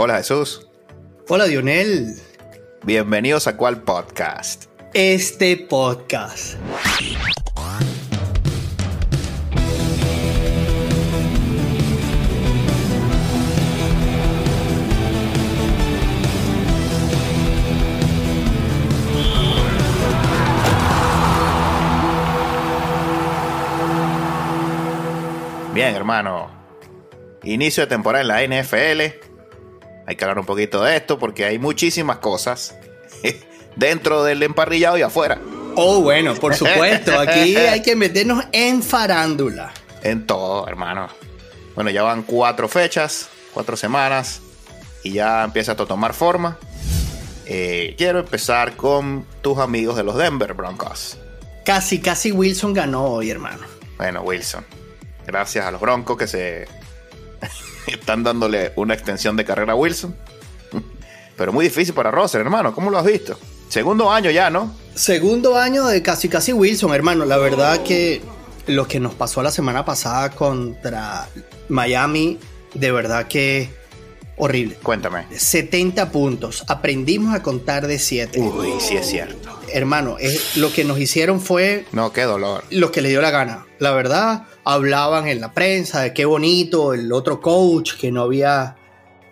Hola Jesús. Hola Dionel. Bienvenidos a cuál podcast. Este podcast. Bien, hermano. Inicio de temporada en la NFL. Hay que hablar un poquito de esto porque hay muchísimas cosas dentro del emparrillado y afuera. Oh, bueno, por supuesto. Aquí hay que meternos en farándula. En todo, hermano. Bueno, ya van cuatro fechas, cuatro semanas y ya empieza a tomar forma. Eh, quiero empezar con tus amigos de los Denver Broncos. Casi, casi Wilson ganó hoy, hermano. Bueno, Wilson. Gracias a los Broncos que se están dándole una extensión de carrera a Wilson. Pero muy difícil para Russell, hermano. ¿Cómo lo has visto? Segundo año ya, ¿no? Segundo año de casi casi Wilson, hermano. La verdad que lo que nos pasó la semana pasada contra Miami, de verdad que horrible. Cuéntame. 70 puntos. Aprendimos a contar de 7. Uy, sí es cierto. Hermano, es, lo que nos hicieron fue... No, qué dolor. Lo que le dio la gana. La verdad, hablaban en la prensa de qué bonito el otro coach que no había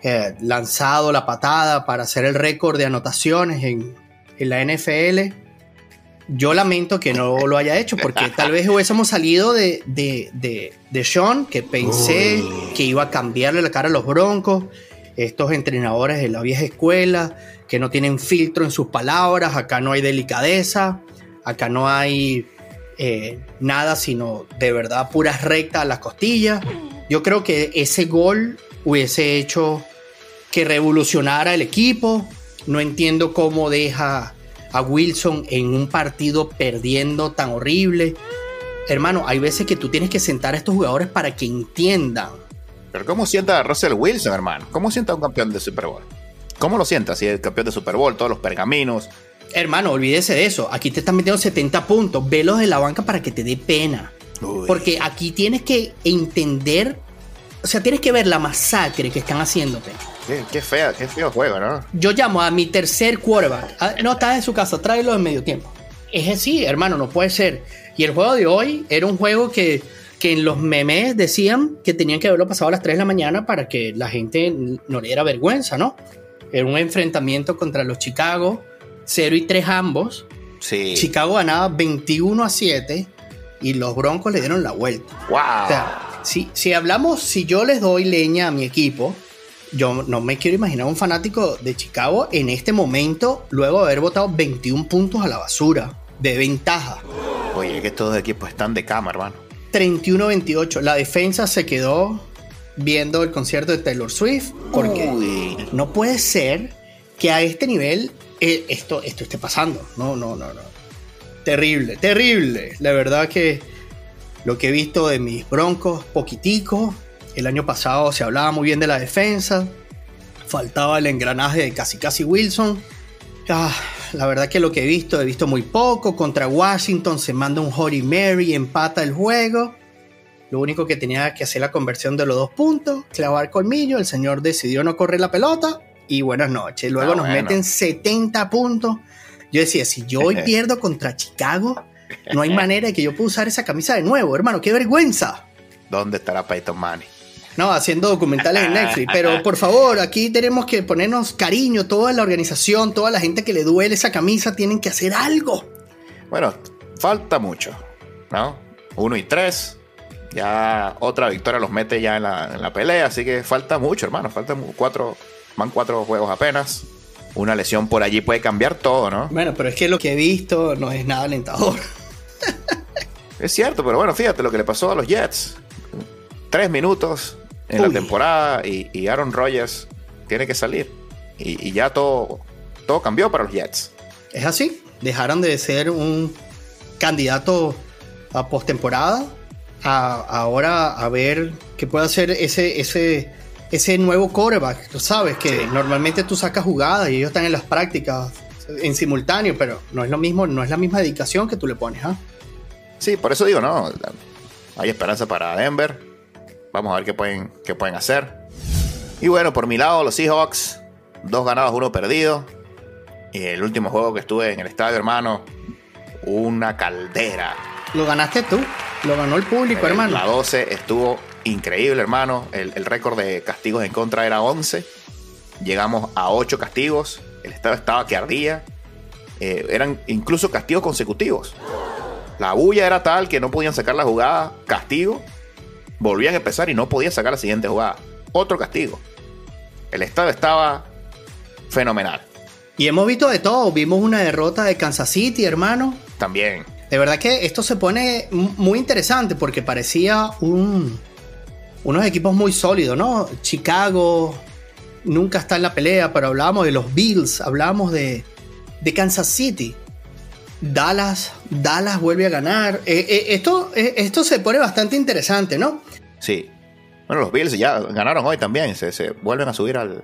eh, lanzado la patada para hacer el récord de anotaciones en, en la NFL. Yo lamento que no lo haya hecho porque tal vez hubiésemos salido de, de, de, de Sean, que pensé Uy. que iba a cambiarle la cara a los Broncos. Estos entrenadores de la vieja escuela que no tienen filtro en sus palabras, acá no hay delicadeza, acá no hay eh, nada sino de verdad puras rectas a las costillas. Yo creo que ese gol hubiese hecho que revolucionara el equipo. No entiendo cómo deja a Wilson en un partido perdiendo tan horrible. Hermano, hay veces que tú tienes que sentar a estos jugadores para que entiendan. Pero ¿cómo sienta a Russell Wilson, hermano? ¿Cómo sienta un campeón de Super Bowl? ¿Cómo lo sienta si es el campeón de Super Bowl, todos los pergaminos? Hermano, olvídese de eso. Aquí te están metiendo 70 puntos. Velos de la banca para que te dé pena. Uy. Porque aquí tienes que entender, o sea, tienes que ver la masacre que están haciéndote. Qué, qué fea, qué feo juego, ¿no? Yo llamo a mi tercer quarterback. Ah, No, está en su casa, tráelo en medio tiempo. Es así, hermano, no puede ser. Y el juego de hoy era un juego que, que en los memes decían que tenían que haberlo pasado a las 3 de la mañana para que la gente no le diera vergüenza, ¿no? Era un enfrentamiento contra los Chicago, 0 y 3 ambos. Sí. Chicago ganaba 21 a 7 y los Broncos le dieron la vuelta. ¡Wow! O sea, si, si hablamos, si yo les doy leña a mi equipo, yo no me quiero imaginar un fanático de Chicago en este momento, luego de haber votado 21 puntos a la basura de ventaja. Oye, es que estos equipos están de cama, hermano. 31-28. La defensa se quedó viendo el concierto de Taylor Swift porque Uy. no puede ser que a este nivel eh, esto, esto esté pasando. No, no, no, no. Terrible, terrible. La verdad que lo que he visto de mis broncos, poquitico. El año pasado se hablaba muy bien de la defensa. Faltaba el engranaje de casi casi Wilson. Ah, la verdad que lo que he visto, he visto muy poco. Contra Washington se manda un Holy Mary, empata el juego. Lo único que tenía que hacer la conversión de los dos puntos, clavar colmillo. El señor decidió no correr la pelota y buenas noches. Luego Ah, nos bueno. meten 70 puntos. Yo decía, si yo hoy pierdo contra Chicago, no hay manera de que yo pueda usar esa camisa de nuevo, hermano. ¡Qué vergüenza! ¿Dónde estará Peyton Manning? No, haciendo documentales en Netflix. Pero por favor, aquí tenemos que ponernos cariño. Toda la organización, toda la gente que le duele esa camisa, tienen que hacer algo. Bueno, falta mucho, ¿no? Uno y tres. Ya otra victoria los mete ya en la, en la pelea, así que falta mucho, hermano. Faltan mu- cuatro, van cuatro juegos apenas. Una lesión por allí puede cambiar todo, ¿no? Bueno, pero es que lo que he visto no es nada alentador. Es cierto, pero bueno, fíjate lo que le pasó a los Jets. Tres minutos en la temporada y, y Aaron Rodgers tiene que salir. Y, y ya todo, todo cambió para los Jets. Es así. Dejaron de ser un candidato a postemporada a ahora a ver qué puede hacer ese, ese, ese nuevo quarterback. Tú sabes que Sí. normalmente tú sacas jugadas y ellos están en las prácticas en simultáneo, pero no es lo mismo, no es la misma dedicación que tú le pones, ¿ah? Sí, por eso digo, no. Hay esperanza para Denver. Vamos a ver qué pueden, qué pueden hacer. Y bueno, por mi lado, los Seahawks, dos ganados, uno perdido. Y el último juego que estuve en el estadio, hermano, una caldera. Lo ganaste tú, lo ganó el público, hermano. La 12 estuvo increíble, hermano. El, el récord de castigos en contra era 11. Llegamos a 8 castigos. El estadio estaba que ardía. Eh, eran incluso castigos consecutivos. La bulla era tal que no podían sacar la jugada, castigo. Volvían a empezar y no podían sacar la siguiente jugada. Otro castigo. El estadio estaba fenomenal. Y hemos visto de todo. Vimos una derrota de Kansas City, hermano. También. De verdad que esto se pone muy interesante porque parecía un, unos equipos muy sólidos, ¿no? Chicago nunca está en la pelea, pero hablábamos de los Bills, hablábamos de, de Kansas City. Dallas, Dallas vuelve a ganar. Eh, eh, esto, eh, esto se pone bastante interesante, ¿no? Sí. Bueno, los Bills ya ganaron hoy también. Se, se vuelven a subir al,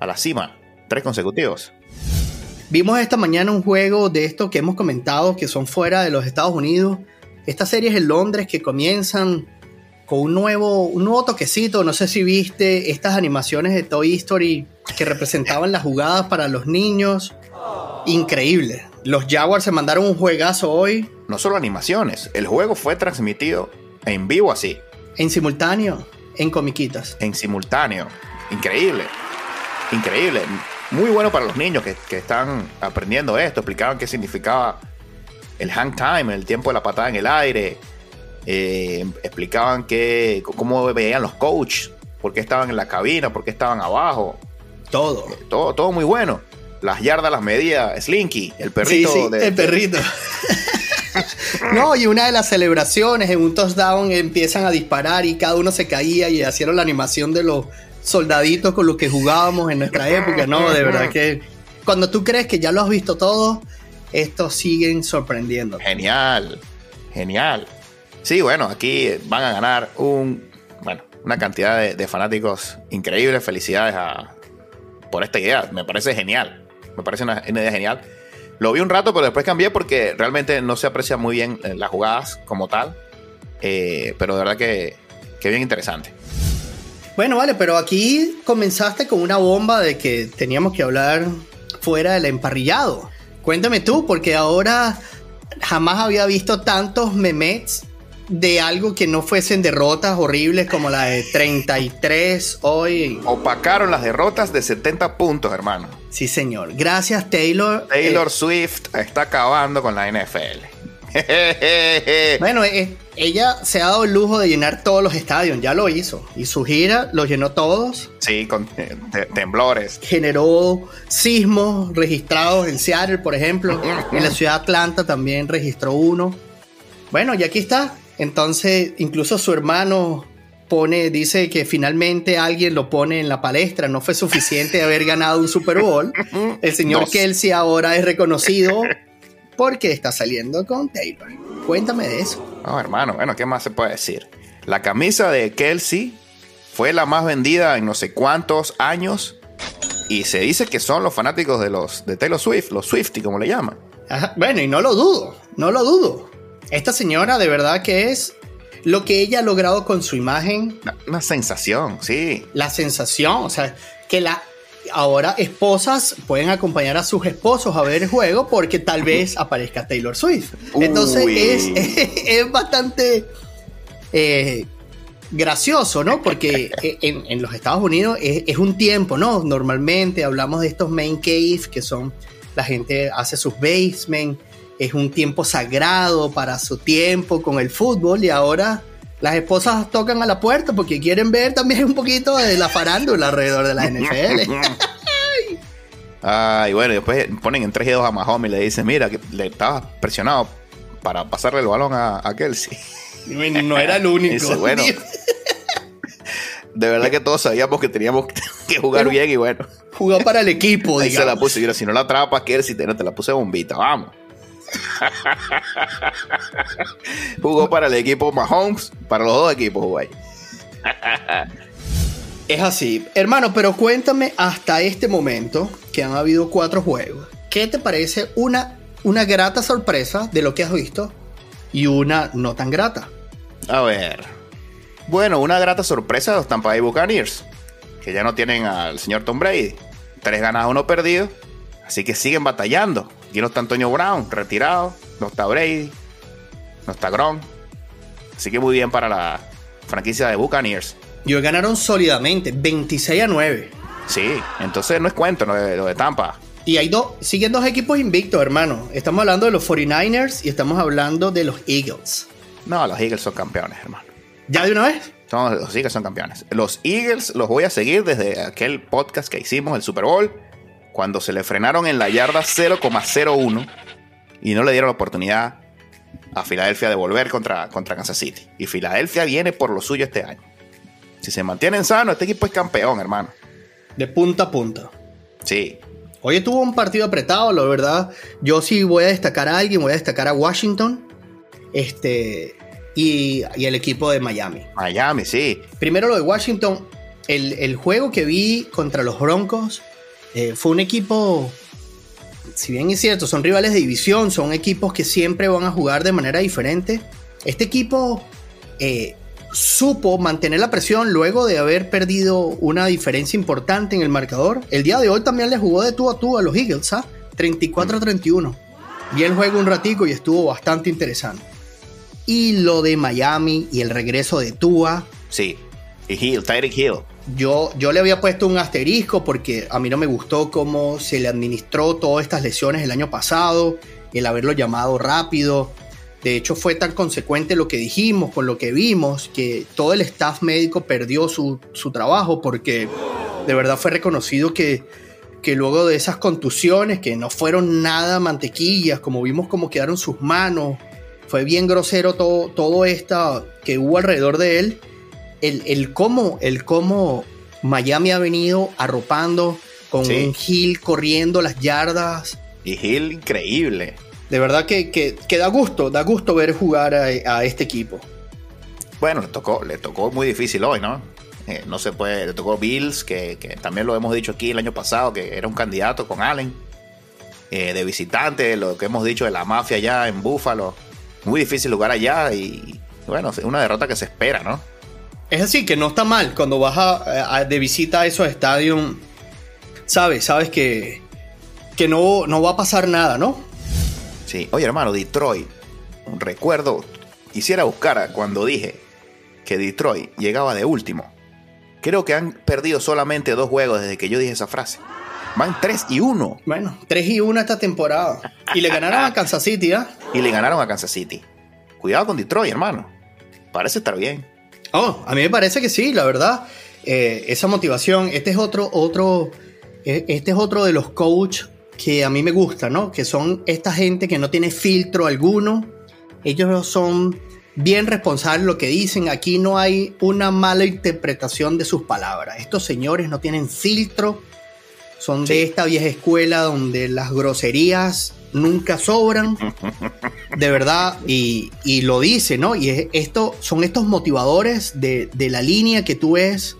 a la cima. Tres consecutivos. Vimos esta mañana un juego de esto que hemos comentado que son fuera de los Estados Unidos. Estas series en Londres que comienzan con un nuevo, un nuevo toquecito. No sé si viste estas animaciones de Toy Story que representaban las jugadas para los niños. Increíble. Los Jaguars se mandaron un juegazo hoy. No solo animaciones, el juego fue transmitido en vivo así. En simultáneo, en comiquitas. En simultáneo. Increíble. Increíble. Muy bueno para los niños que, que están aprendiendo esto. Explicaban qué significaba el hang time, el tiempo de la patada en el aire. Eh, explicaban que, cómo veían los coaches, por qué estaban en la cabina, por qué estaban abajo. Todo. Todo, todo muy bueno. Las yardas las medía Slinky, el perrito. Sí, sí, de, el perrito. no, y una de las celebraciones en un touchdown empiezan a disparar y cada uno se caía y hicieron la animación de los soldaditos con los que jugábamos en nuestra época. No, de verdad que cuando tú crees que ya lo has visto todo, estos siguen sorprendiendo. Genial, genial. Sí, bueno, aquí van a ganar un, bueno, una cantidad de, fanáticos increíbles. Felicidades a, por esta idea. Me parece genial. Me parece una, idea genial. Lo vi un rato, pero después cambié porque realmente no se aprecia muy bien las jugadas como tal. Eh, pero de verdad que, que bien interesante. Bueno, vale, pero aquí comenzaste con una bomba de que teníamos que hablar fuera del emparrillado. Cuéntame tú, porque ahora jamás había visto tantos memets de algo que no fuesen derrotas horribles como la de 33 hoy. Opacaron las derrotas de 70 puntos, hermano. Sí, señor. Gracias, Taylor. Taylor eh, Swift está acabando con la NFL. bueno, eh, ella se ha dado el lujo de llenar todos los estadios, ya lo hizo. Y su gira los llenó todos. Sí, con eh, temblores. Generó sismos registrados en Seattle, por ejemplo. en la ciudad de Atlanta también registró uno. Bueno, y aquí está. Entonces, incluso su hermano pone, dice que finalmente alguien lo pone en la palestra. No fue suficiente haber ganado un Super Bowl. El señor Kelsey ahora es reconocido porque está saliendo con Taylor. Cuéntame de eso. No, hermano, bueno, ¿qué más se puede decir? La camisa de Kelsey fue la más vendida en no sé cuántos años y se dice que son los fanáticos de los de Taylor Swift, los Swifty como le llaman. Ajá, bueno, y no lo dudo, no lo dudo. Esta señora de verdad que es lo que ella ha logrado con su imagen. Una, sensación, sí. La sensación, o sea, que la ahora esposas pueden acompañar a sus esposos a ver el juego porque tal vez aparezca Taylor Swift. Entonces es, es, bastante eh, gracioso, ¿no? Porque en, en los Estados Unidos es, es, un tiempo, ¿no? Normalmente hablamos de estos main cave que son la gente hace sus basement, es un tiempo sagrado para su tiempo con el fútbol y ahora las esposas tocan a la puerta porque quieren ver también un poquito de la farándula alrededor de la NFL. ah, y bueno, después ponen en 3 y 2 a Mahomes y le dicen, mira, que le estabas presionado para pasarle el balón a, a Kelsey. No era el único. Dice, bueno, de verdad que todos sabíamos que teníamos que jugar bien y bueno. Jugó para el equipo, Ahí se la puse, mira, si no la atrapas, Kelsey, te, te la puse bombita, vamos. Jugó para el equipo Mahomes, para los dos equipos, güey. es así. Hermano, pero cuéntame hasta este momento que han habido cuatro juegos. ¿Qué te parece una, una grata sorpresa de lo que has visto y una no tan grata? A ver. Bueno, una grata sorpresa de los Tampa Bay Buccaneers. que ya no tienen al señor Tom Brady. Tres ganados, uno perdido. Así que siguen batallando. Aquí no está Antonio Brown, retirado. No está Brady. No está Gron. Así que muy bien para la franquicia de Buccaneers. Y hoy ganaron sólidamente, 26 a 9. Sí, entonces no es cuento lo de, lo de Tampa. Y hay dos, siguen dos equipos invictos, hermano. Estamos hablando de los 49ers y estamos hablando de los Eagles. No, los Eagles son campeones, hermano. ¿Ya de una vez? Son, los Eagles son campeones. Los Eagles los voy a seguir desde aquel podcast que hicimos, el Super Bowl, cuando se le frenaron en la yarda 0,01 y no le dieron la oportunidad a Filadelfia de volver contra, contra Kansas City. Y Filadelfia viene por lo suyo este año. Si se mantienen sanos, este equipo es campeón, hermano. De punta a punta. Sí. Hoy tuvo un partido apretado, la verdad. Yo sí voy a destacar a alguien, voy a destacar a Washington. Este. Y, y el equipo de Miami. Miami, sí. Primero lo de Washington. El, el juego que vi contra los Broncos eh, fue un equipo. Si bien es cierto, son rivales de división, son equipos que siempre van a jugar de manera diferente. Este equipo eh, supo mantener la presión luego de haber perdido una diferencia importante en el marcador. El día de hoy también le jugó de tú a tú a los Eagles, ¿ah? 34 a 31. Y el juego un ratico y estuvo bastante interesante. Y lo de Miami y el regreso de Tua. Sí. Y Hill, Tyreek Hill. Yo, yo le había puesto un asterisco porque a mí no me gustó cómo se le administró todas estas lesiones el año pasado, el haberlo llamado rápido. De hecho, fue tan consecuente lo que dijimos con lo que vimos que todo el staff médico perdió su, su trabajo porque de verdad fue reconocido que, que luego de esas contusiones, que no fueron nada mantequillas, como vimos cómo quedaron sus manos, fue bien grosero todo, todo esto que hubo alrededor de él. El, el, cómo, el cómo Miami ha venido arropando con Sí. un Hill corriendo las yardas. Y Hill, increíble. De verdad que, que- que da gusto, da gusto ver jugar a, a este equipo. Bueno, le tocó, le tocó muy difícil hoy, ¿no? Eh, no se puede, le tocó Bills, que, que también lo hemos dicho aquí el año pasado, que era un candidato con Allen, eh, de visitante, lo que hemos dicho de la mafia allá en Buffalo. Muy difícil lugar allá y, bueno, una derrota que se espera, ¿no? Es así, que no está mal cuando vas a- a- de visita a esos estadios, sabes, sabes que, que no, no va a pasar nada, ¿no? Sí, oye hermano, Detroit, un recuerdo, quisiera buscar cuando dije que Detroit llegaba de último. Creo que han perdido solamente dos juegos desde que yo dije esa frase. Van 3 y 1 Bueno, 3 y 1 esta temporada. Y le ganaron a Kansas City, ¿ah? y le ganaron a Kansas City. Cuidado con Detroit, hermano. Parece estar bien. Oh, a mí me parece que sí, la verdad. Eh, esa motivación, este es otro, otro, eh, este es otro de los coach que a mí me gusta, ¿no? Que son esta gente que no tiene filtro alguno. Ellos son bien responsables lo que dicen. Aquí no hay una mala interpretación de sus palabras. Estos señores no tienen filtro. Son de esta vieja escuela donde las groserías nunca sobran de verdad, y, y lo dice, ¿no? Y es- esto son estos motivadores de, de la línea que tú ves.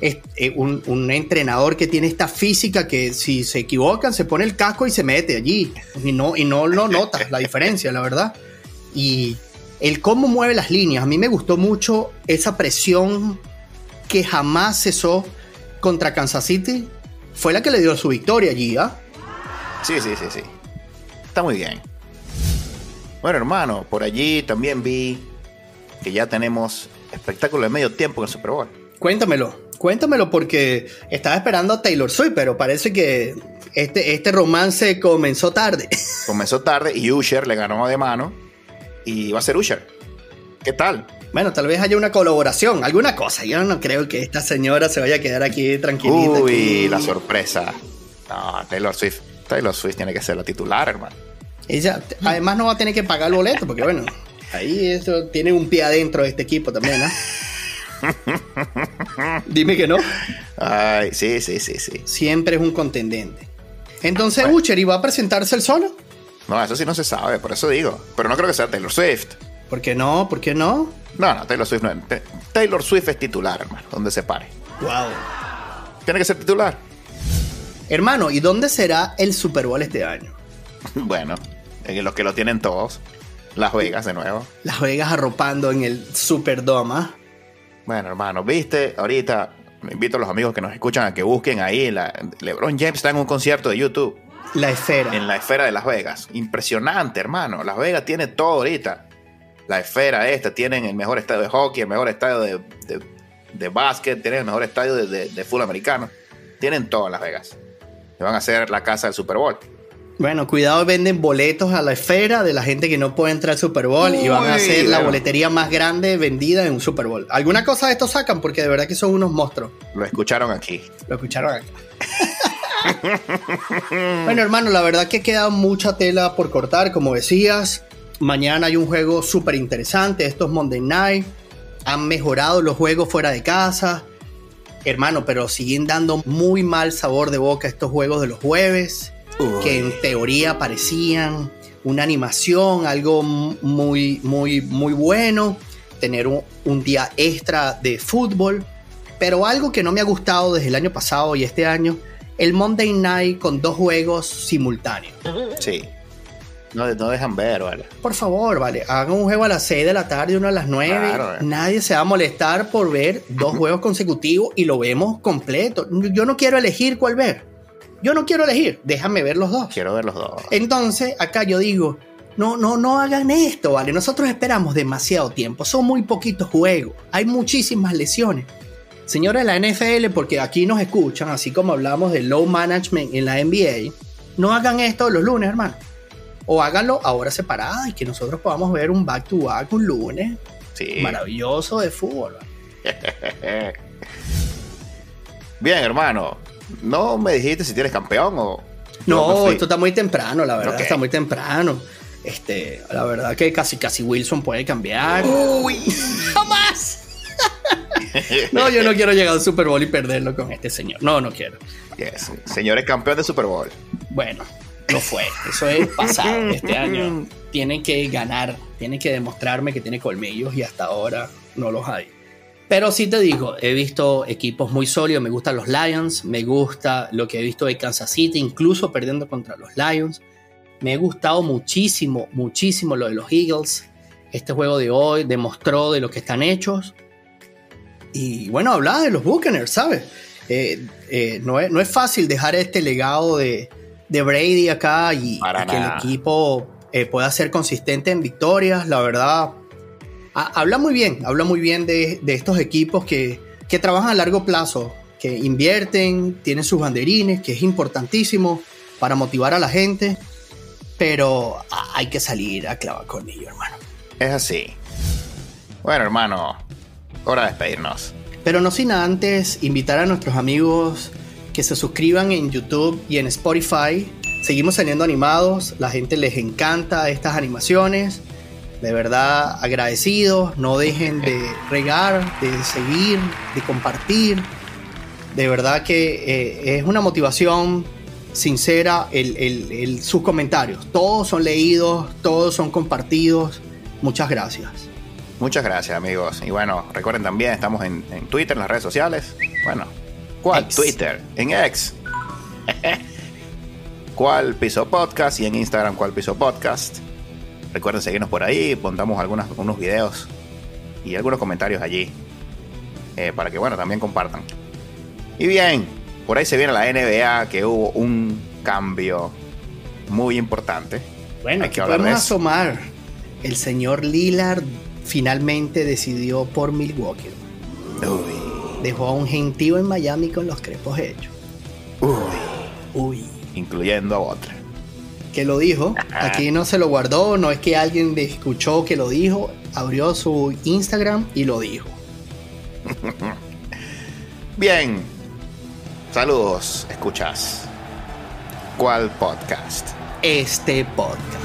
Es, eh, un, un entrenador que tiene esta física que si se equivocan se pone el casco y se mete allí y no, y no lo notas la diferencia, la verdad. Y el cómo mueve las líneas, a mí me gustó mucho esa presión que jamás cesó contra Kansas City, fue la que le dio su victoria allí, ¿ah? Sí, sí, sí, sí. Está muy bien. Bueno, hermano, por allí también vi que ya tenemos espectáculo de medio tiempo en el Super Bowl. Cuéntamelo, cuéntamelo porque estaba esperando a Taylor Swift, pero parece que este, este romance comenzó tarde. Comenzó tarde y Usher le ganó de mano y va a ser Usher. ¿Qué tal? Bueno, tal vez haya una colaboración, alguna cosa. Yo no creo que esta señora se vaya a quedar aquí tranquilita. Uy, aquí. la sorpresa. No, Taylor Swift. Taylor Swift tiene que ser la titular, hermano. Ella además no va a tener que pagar el boleto porque bueno, ahí esto tiene un pie adentro de este equipo también, ¿no? Dime que no. Ay, sí, sí, sí, sí. Siempre es un contendente. Entonces, Bueno. Ucher, ¿y va a presentarse el solo? No, eso sí no se sabe, por eso digo. Pero no creo que sea Taylor Swift. ¿Por qué no? ¿Por qué no? No, no, Taylor Swift no es. Ta- Taylor Swift es titular, hermano, donde se pare. Wow. Tiene que ser titular. Hermano, ¿y dónde será el Super Bowl este año? Bueno, en los que lo tienen todos. Las Vegas de nuevo. Las Vegas arropando en el Superdome. ¿ah? Bueno, hermano, viste, ahorita invito a los amigos que nos escuchan a que busquen ahí. La, LeBron James está en un concierto de YouTube. La esfera. En la esfera de Las Vegas. Impresionante, hermano. Las Vegas tiene todo ahorita. La esfera esta, tienen el mejor estadio de hockey, el mejor estadio de, de, básquet, tienen el mejor estadio de, de, fútbol americano. Tienen todo en Las Vegas. Le van a hacer la casa del Super Bowl. Bueno, cuidado, venden boletos a la esfera de la gente que no puede entrar al Super Bowl y van a hacer la boletería más grande vendida en un Super Bowl. ¿Alguna cosa de esto sacan? Porque de verdad que son unos monstruos. Lo escucharon aquí. Lo escucharon aquí. bueno, hermano, la verdad que queda mucha tela por cortar, como decías. Mañana hay un juego súper interesante. Estos Monday Night. Han mejorado los juegos fuera de casa. Hermano, pero siguen dando muy mal sabor de boca estos juegos de los jueves que en teoría parecían una animación, algo muy, muy, muy bueno, tener un, día extra de fútbol, pero algo que no me ha gustado desde el año pasado y este año, el Monday Night con dos juegos simultáneos. Sí. No, no dejan ver, ¿vale? Por favor, ¿vale? Hagan un juego a las 6 de la tarde uno a las 9. Eh. Nadie se va a molestar por ver dos juegos consecutivos y lo vemos completo. Yo no quiero elegir cuál ver. Yo no quiero elegir, déjame ver los dos. Quiero ver los dos. Entonces, acá yo digo, no, no, no hagan esto, ¿vale? Nosotros esperamos demasiado tiempo, son muy poquitos juegos, hay muchísimas lesiones. Señores de la NFL, porque aquí nos escuchan, así como hablamos de low management en la NBA, no hagan esto los lunes, hermano. O háganlo ahora separado y que nosotros podamos ver un back to back un lunes. Sí. Maravilloso de fútbol. Bien, hermano. No me dijiste si tienes campeón o. No, esto está muy temprano, la verdad, está muy temprano. Este, la verdad que casi casi Wilson puede cambiar. Uy, jamás. no, yo no quiero llegar al Super Bowl y perderlo con este señor. No, no quiero. Yes. Señor es campeón de Super Bowl. Bueno, no fue. Eso es pasado. Este año tiene que ganar, tiene que demostrarme que tiene colmillos y hasta ahora no los hay. Pero sí te digo, he visto equipos muy sólidos, me gustan los Lions, me gusta lo que he visto de Kansas City, incluso perdiendo contra los Lions. Me ha gustado muchísimo, muchísimo lo de los Eagles. Este juego de hoy demostró de lo que están hechos. Y bueno, hablaba de los Buccaneers, ¿sabes? Eh, eh, no, es, no, es, fácil dejar este legado de, de Brady acá y, que el equipo eh, pueda ser consistente en victorias. La verdad, habla muy bien, habla muy bien de, estos equipos que, trabajan a largo plazo, que invierten, tienen sus banderines, que es importantísimo para motivar a la gente, pero hay que salir a clavar con ellos, hermano. Es así. Bueno, hermano, hora de despedirnos. Pero no sin antes invitar a nuestros amigos que se suscriban en YouTube y en Spotify. Seguimos saliendo animados, la gente les encanta estas animaciones de verdad agradecidos, no dejen de regar, de seguir, de compartir. De verdad que eh, es una motivación sincera el, sus comentarios. Todos son leídos, todos son compartidos. Muchas gracias. Muchas gracias amigos. Y bueno, recuerden también, estamos en, Twitter, en las redes sociales. Bueno, ¿cuál? Twitter, en X. ¿Cuál Piso Podcast? Y en Instagram, ¿cuál Piso Podcast? Recuerden seguirnos por ahí, pondamos algunos unos videos y algunos comentarios allí. Eh, para que, bueno, también compartan. Y bien, por ahí se viene la NBA, que hubo un cambio muy importante. Bueno, aquí podemos asomar. El señor Lillard finalmente decidió por Milwaukee. Dejó a un gentío en Miami con los crepos hechos. Uy. Uy. Incluyendo a Butler que lo dijo. Aquí no se lo guardó, no es que alguien escuchó que lo dijo, abrió su Instagram y lo dijo. Bien. Saludos, escuchas. ¿Cuál podcast? Este podcast.